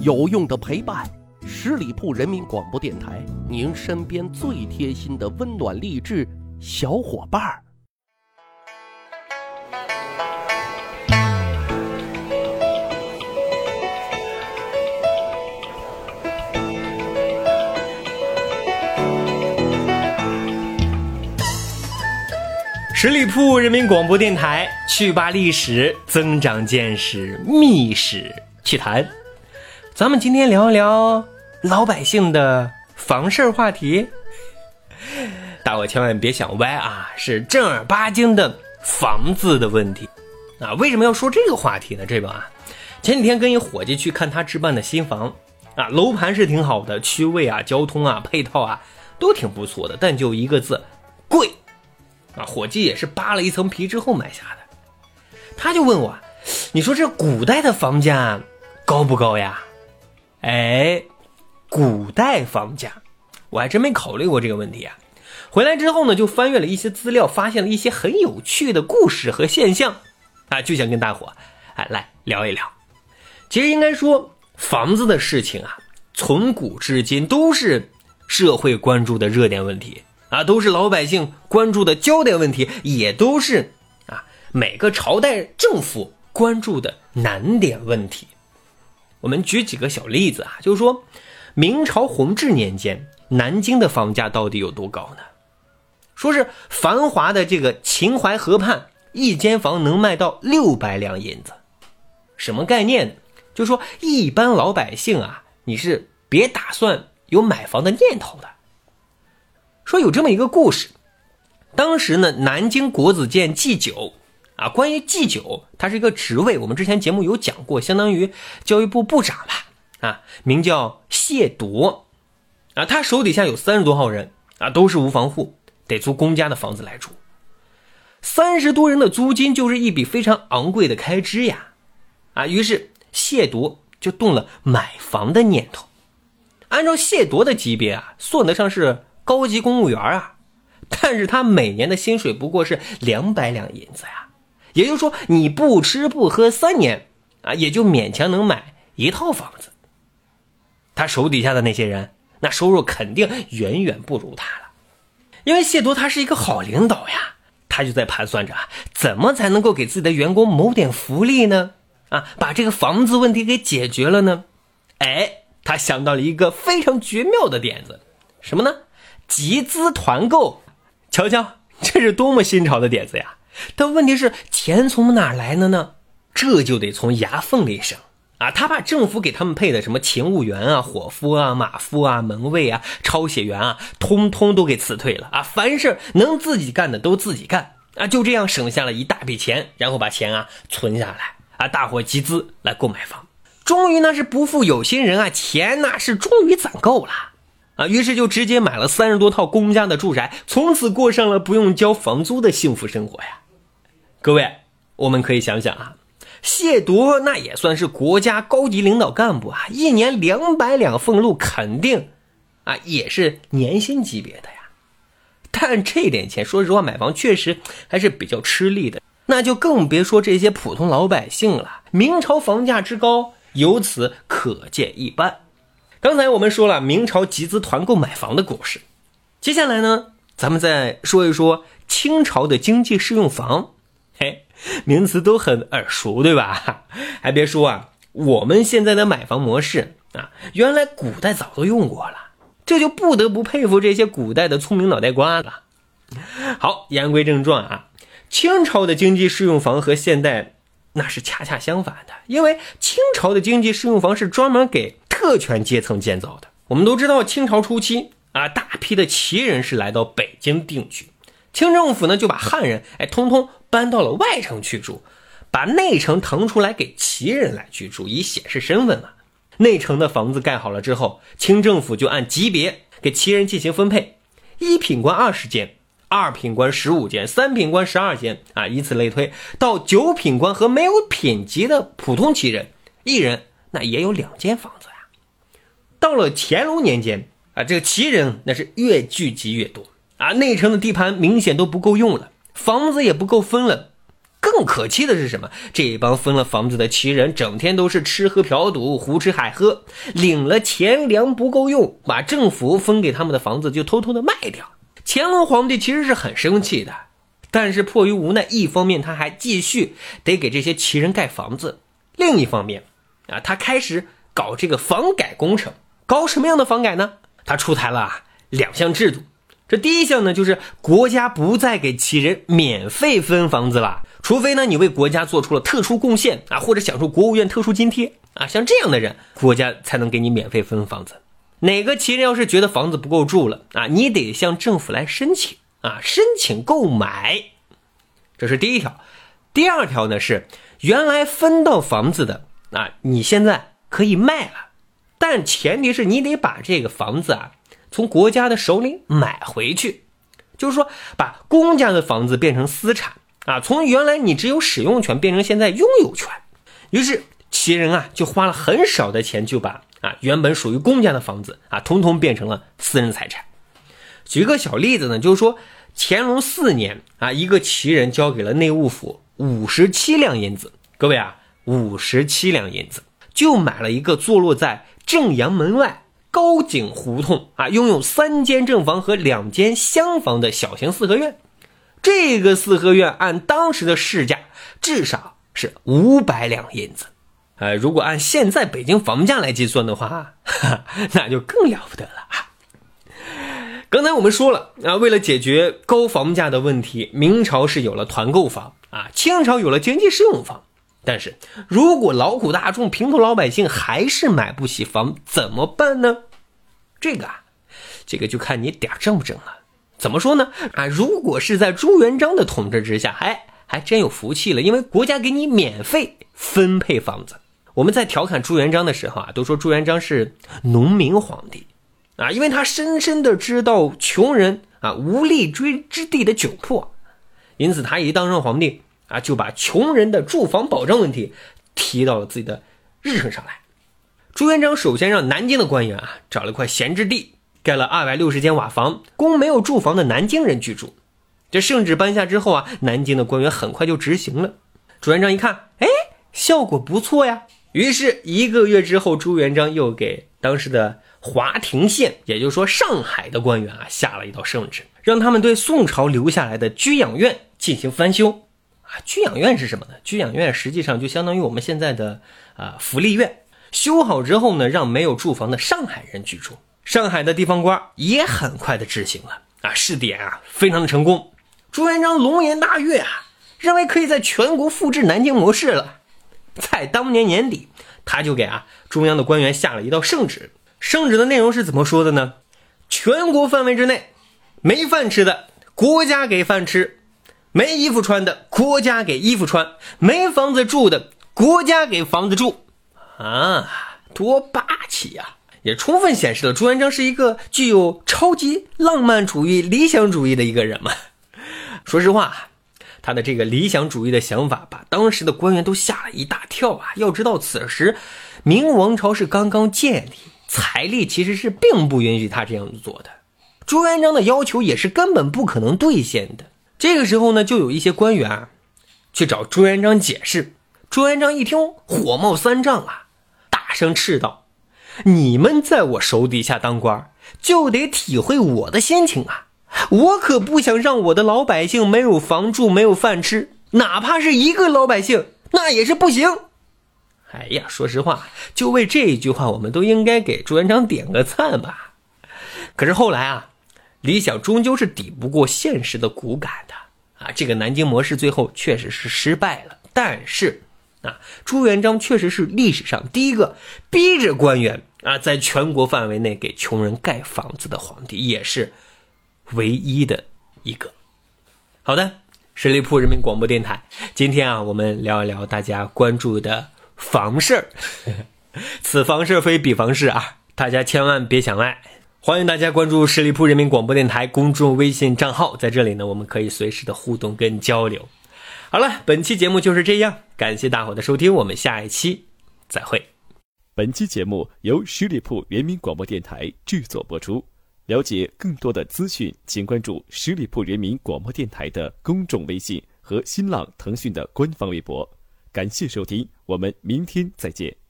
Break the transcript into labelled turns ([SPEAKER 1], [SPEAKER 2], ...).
[SPEAKER 1] 有用的陪伴，十里铺人民广播电台，您身边最贴心的温暖励志小伙伴儿。
[SPEAKER 2] 十里铺人民广播电台，趣吧历史，增长见识，密史趣谈。咱们今天聊一聊老百姓的房事儿话题。大伙千万别想歪啊，是正儿八经的房子的问题啊。为什么要说这个话题呢？这个啊，前几天跟一伙计去看他置办的新房啊，楼盘是挺好的，区位啊、交通啊、配套啊都挺不错的，但就一个字，贵。啊，伙计也是扒了一层皮之后买下的。他就问我：“你说这古代的房价高不高呀？”哎，古代房价，我还真没考虑过这个问题啊。回来之后呢，就翻阅了一些资料，发现了一些很有趣的故事和现象啊，就想跟大伙哎来聊一聊。其实应该说，房子的事情啊，从古至今都是社会关注的热点问题。啊，都是老百姓关注的焦点问题，也都是啊每个朝代政府关注的难点问题。我们举几个小例子啊，就是说明朝弘治年间，南京的房价到底有多高呢？说是繁华的这个秦淮河畔，一间房能卖到六百两银子，什么概念呢？就说一般老百姓啊，你是别打算有买房的念头的。说有这么一个故事，当时呢，南京国子监祭酒，啊，关于祭酒，它是一个职位，我们之前节目有讲过，相当于教育部部长吧，啊，名叫谢铎，啊，他手底下有三十多号人，啊，都是无房户，得租公家的房子来住，三十多人的租金就是一笔非常昂贵的开支呀，啊，于是谢铎就动了买房的念头，按照谢铎的级别啊，算得上是。高级公务员啊，但是他每年的薪水不过是两百两银子呀，也就是说你不吃不喝三年啊，也就勉强能买一套房子。他手底下的那些人，那收入肯定远远不如他了。因为谢铎他是一个好领导呀，他就在盘算着怎么才能够给自己的员工谋点福利呢？啊，把这个房子问题给解决了呢？哎，他想到了一个非常绝妙的点子，什么呢？集资团购，瞧瞧，这是多么新潮的点子呀！但问题是，钱从哪来的呢？这就得从牙缝里省啊！他把政府给他们配的什么勤务员啊、伙夫啊、马夫啊、门卫啊、抄写员啊，通通都给辞退了啊！凡事能自己干的都自己干啊！就这样省下了一大笔钱，然后把钱啊存下来啊！大伙集资来购买房，终于那是不负有心人啊！钱那是终于攒够了。啊，于是就直接买了三十多套公家的住宅，从此过上了不用交房租的幸福生活呀！各位，我们可以想想啊，谢铎那也算是国家高级领导干部啊，一年两百两俸禄，肯定啊也是年薪级别的呀。但这点钱，说实话，买房确实还是比较吃力的，那就更别说这些普通老百姓了。明朝房价之高，由此可见一斑。刚才我们说了明朝集资团购买房的故事，接下来呢，咱们再说一说清朝的经济适用房。嘿，名词都很耳熟，对吧？还别说啊，我们现在的买房模式啊，原来古代早都用过了，这就不得不佩服这些古代的聪明脑袋瓜了。好，言归正传啊，清朝的经济适用房和现代那是恰恰相反的，因为清朝的经济适用房是专门给。特权阶层建造的。我们都知道，清朝初期啊，大批的旗人是来到北京定居，清政府呢就把汉人哎通通搬到了外城去住，把内城腾出来给旗人来居住，以显示身份嘛。内城的房子盖好了之后，清政府就按级别给旗人进行分配，一品官二十间，二品官十五间，三品官十二间啊，以此类推，到九品官和没有品级的普通旗人，一人那也有两间房子呀。到了乾隆年间啊，这个旗人那是越聚集越多啊，内城的地盘明显都不够用了，房子也不够分了，更可气的是什么？这帮分了房子的奇人，整天都是吃喝嫖赌、胡吃海喝，领了钱粮不够用，把政府分给他们的房子就偷偷的卖掉。乾隆皇帝其实是很生气的，但是迫于无奈，一方面他还继续得给这些奇人盖房子，另一方面，啊，他开始搞这个房改工程。搞什么样的房改呢？他出台了两项制度。这第一项呢，就是国家不再给奇人免费分房子了，除非呢你为国家做出了特殊贡献啊，或者享受国务院特殊津贴啊，像这样的人，国家才能给你免费分房子。哪个奇人要是觉得房子不够住了啊，你得向政府来申请啊，申请购买。这是第一条。第二条呢是，原来分到房子的啊，你现在可以卖了，但前提是你得把这个房子啊。从国家的手里买回去，就是说把公家的房子变成私产啊，从原来你只有使用权变成现在拥有权。于是齐人啊就花了很少的钱就把啊原本属于公家的房子啊通通变成了私人财产。举个小例子呢，就是说乾隆四年啊，一个齐人交给了内务府五十七两银子，各位啊，五十七两银子就买了一个坐落在正阳门外。高井胡同啊，拥有三间正房和两间厢房的小型四合院。这个四合院按当时的市价，至少是五百两银子。呃，如果按现在北京房价来计算的话，那就更了不得了啊！刚才我们说了啊，为了解决高房价的问题，明朝是有了团购房啊，清朝有了经济适用房。但是如果劳苦大众、平头老百姓还是买不起房，怎么办呢？这个啊，这个就看你点正不正了。怎么说呢？啊，如果是在朱元璋的统治之下，哎，还真有福气了，因为国家给你免费分配房子。我们在调侃朱元璋的时候啊，都说朱元璋是农民皇帝啊，因为他深深的知道穷人啊无立锥之地的窘迫，因此他一当上皇帝。啊，就把穷人的住房保障问题提到了自己的日程上来。朱元璋首先让南京的官员啊找了块闲置地，盖了二百六十间瓦房，供没有住房的南京人居住。这圣旨颁下之后啊，南京的官员很快就执行了。朱元璋一看，哎，效果不错呀。于是一个月之后，朱元璋又给当时的华亭县，也就是说上海的官员啊，下了一道圣旨，让他们对宋朝留下来的居养院进行翻修。啊居养院是什么呢？居养院实际上就相当于我们现在的啊福利院，修好之后呢，让没有住房的上海人居住。上海的地方官也很快的执行了啊，试点啊非常的成功。朱元璋龙颜大悦啊，认为可以在全国复制南京模式了。在当年年底，他就给啊中央的官员下了一道圣旨，圣旨的内容是怎么说的呢？全国范围之内，没饭吃的，国家给饭吃。没衣服穿的，国家给衣服穿；没房子住的，国家给房子住。啊，多霸气呀！也充分显示了朱元璋是一个具有超级浪漫主义、理想主义的一个人嘛。说实话，他的这个理想主义的想法，把当时的官员都吓了一大跳啊！要知道，此时明王朝是刚刚建立，财力其实是并不允许他这样做的。朱元璋的要求也是根本不可能兑现的。这个时候呢，就有一些官员，去找朱元璋解释。朱元璋一听，火冒三丈啊，大声斥道：“你们在我手底下当官，就得体会我的心情啊！我可不想让我的老百姓没有房住、没有饭吃，哪怕是一个老百姓，那也是不行。”哎呀，说实话，就为这一句话，我们都应该给朱元璋点个赞吧。可是后来啊。理想终究是抵不过现实的骨感的啊！这个南京模式最后确实是失败了，但是啊，朱元璋确实是历史上第一个逼着官员啊，在全国范围内给穷人盖房子的皇帝，也是唯一的一个。好的，十里铺人民广播电台，今天啊，我们聊一聊大家关注的房事儿。此房事非彼房事啊，大家千万别想赖。欢迎大家关注十里铺人民广播电台公众微信账号，在这里呢，我们可以随时的互动跟交流。好了，本期节目就是这样，感谢大伙的收听，我们下一期再会。
[SPEAKER 3] 本期节目由十里铺人民广播电台制作播出。了解更多的资讯，请关注十里铺人民广播电台的公众微信和新浪、腾讯的官方微博。感谢收听，我们明天再见。